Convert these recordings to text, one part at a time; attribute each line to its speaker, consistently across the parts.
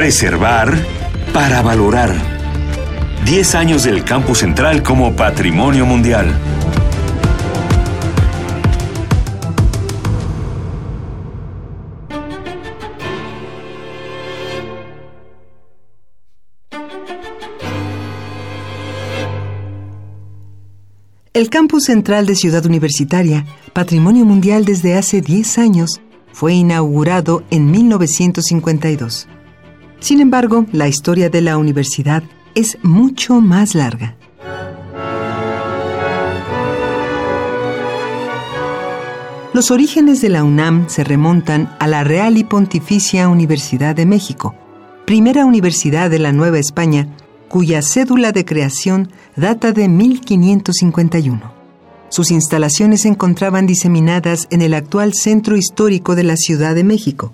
Speaker 1: Preservar para valorar. 10 años del Campus Central como Patrimonio Mundial.
Speaker 2: El campus central de Ciudad Universitaria, Patrimonio Mundial desde hace 10 años, fue inaugurado en 1952. Sin embargo, la historia de la universidad es mucho más larga. Los orígenes de la UNAM se remontan a la Real y Pontificia Universidad de México, primera universidad de la Nueva España cuya cédula de creación data de 1551. Sus instalaciones se encontraban diseminadas en el actual centro histórico de la Ciudad de México.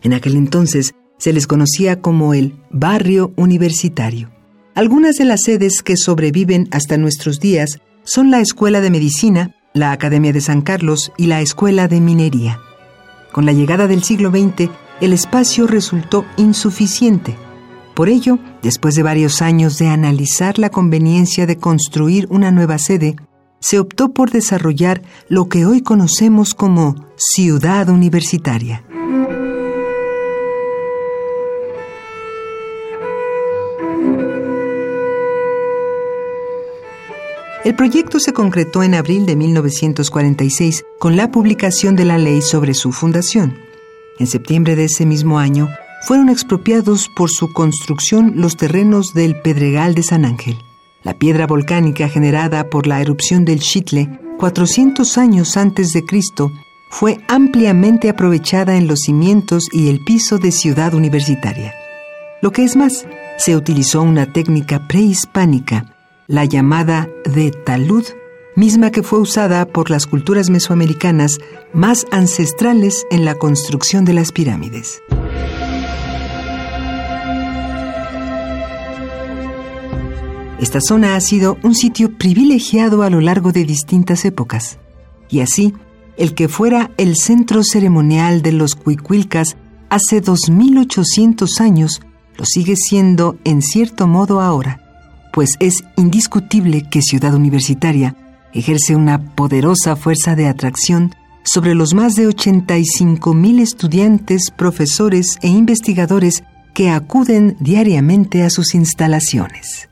Speaker 2: En aquel entonces se les conocía como el barrio universitario. Algunas de las sedes que sobreviven hasta nuestros días son la Escuela de Medicina, la Academia de San Carlos y la Escuela de Minería. Con la llegada del siglo XX, el espacio resultó insuficiente por ello, después de varios años de analizar la conveniencia de construir una nueva sede, se optó por desarrollar lo que hoy conocemos como ciudad universitaria. El proyecto se concretó en abril de 1946 con la publicación de la ley sobre su fundación. En septiembre de ese mismo año, fueron expropiados por su construcción los terrenos del Pedregal de San Ángel. La piedra volcánica generada por la erupción del Chitle 400 años antes de Cristo fue ampliamente aprovechada en los cimientos y el piso de Ciudad Universitaria. Lo que es más, se utilizó una técnica prehispánica, la llamada de talud, misma que fue usada por las culturas mesoamericanas más ancestrales en la construcción de las pirámides. Esta zona ha sido un sitio privilegiado a lo largo de distintas épocas. Y así, el que fuera el centro ceremonial de los Cuicuilcas hace 2800 años, lo sigue siendo en cierto modo ahora, pues es indiscutible que Ciudad Universitaria ejerce una poderosa fuerza de atracción sobre los más de 85 mil estudiantes, profesores e investigadores que acuden diariamente a sus instalaciones.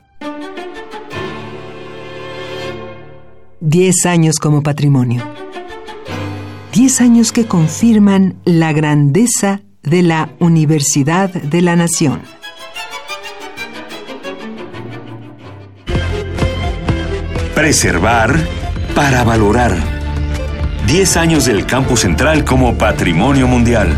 Speaker 2: 10 años como patrimonio. 10 años que confirman la grandeza de la Universidad de la Nación.
Speaker 1: Preservar para valorar. 10 años del Campus Central como Patrimonio Mundial.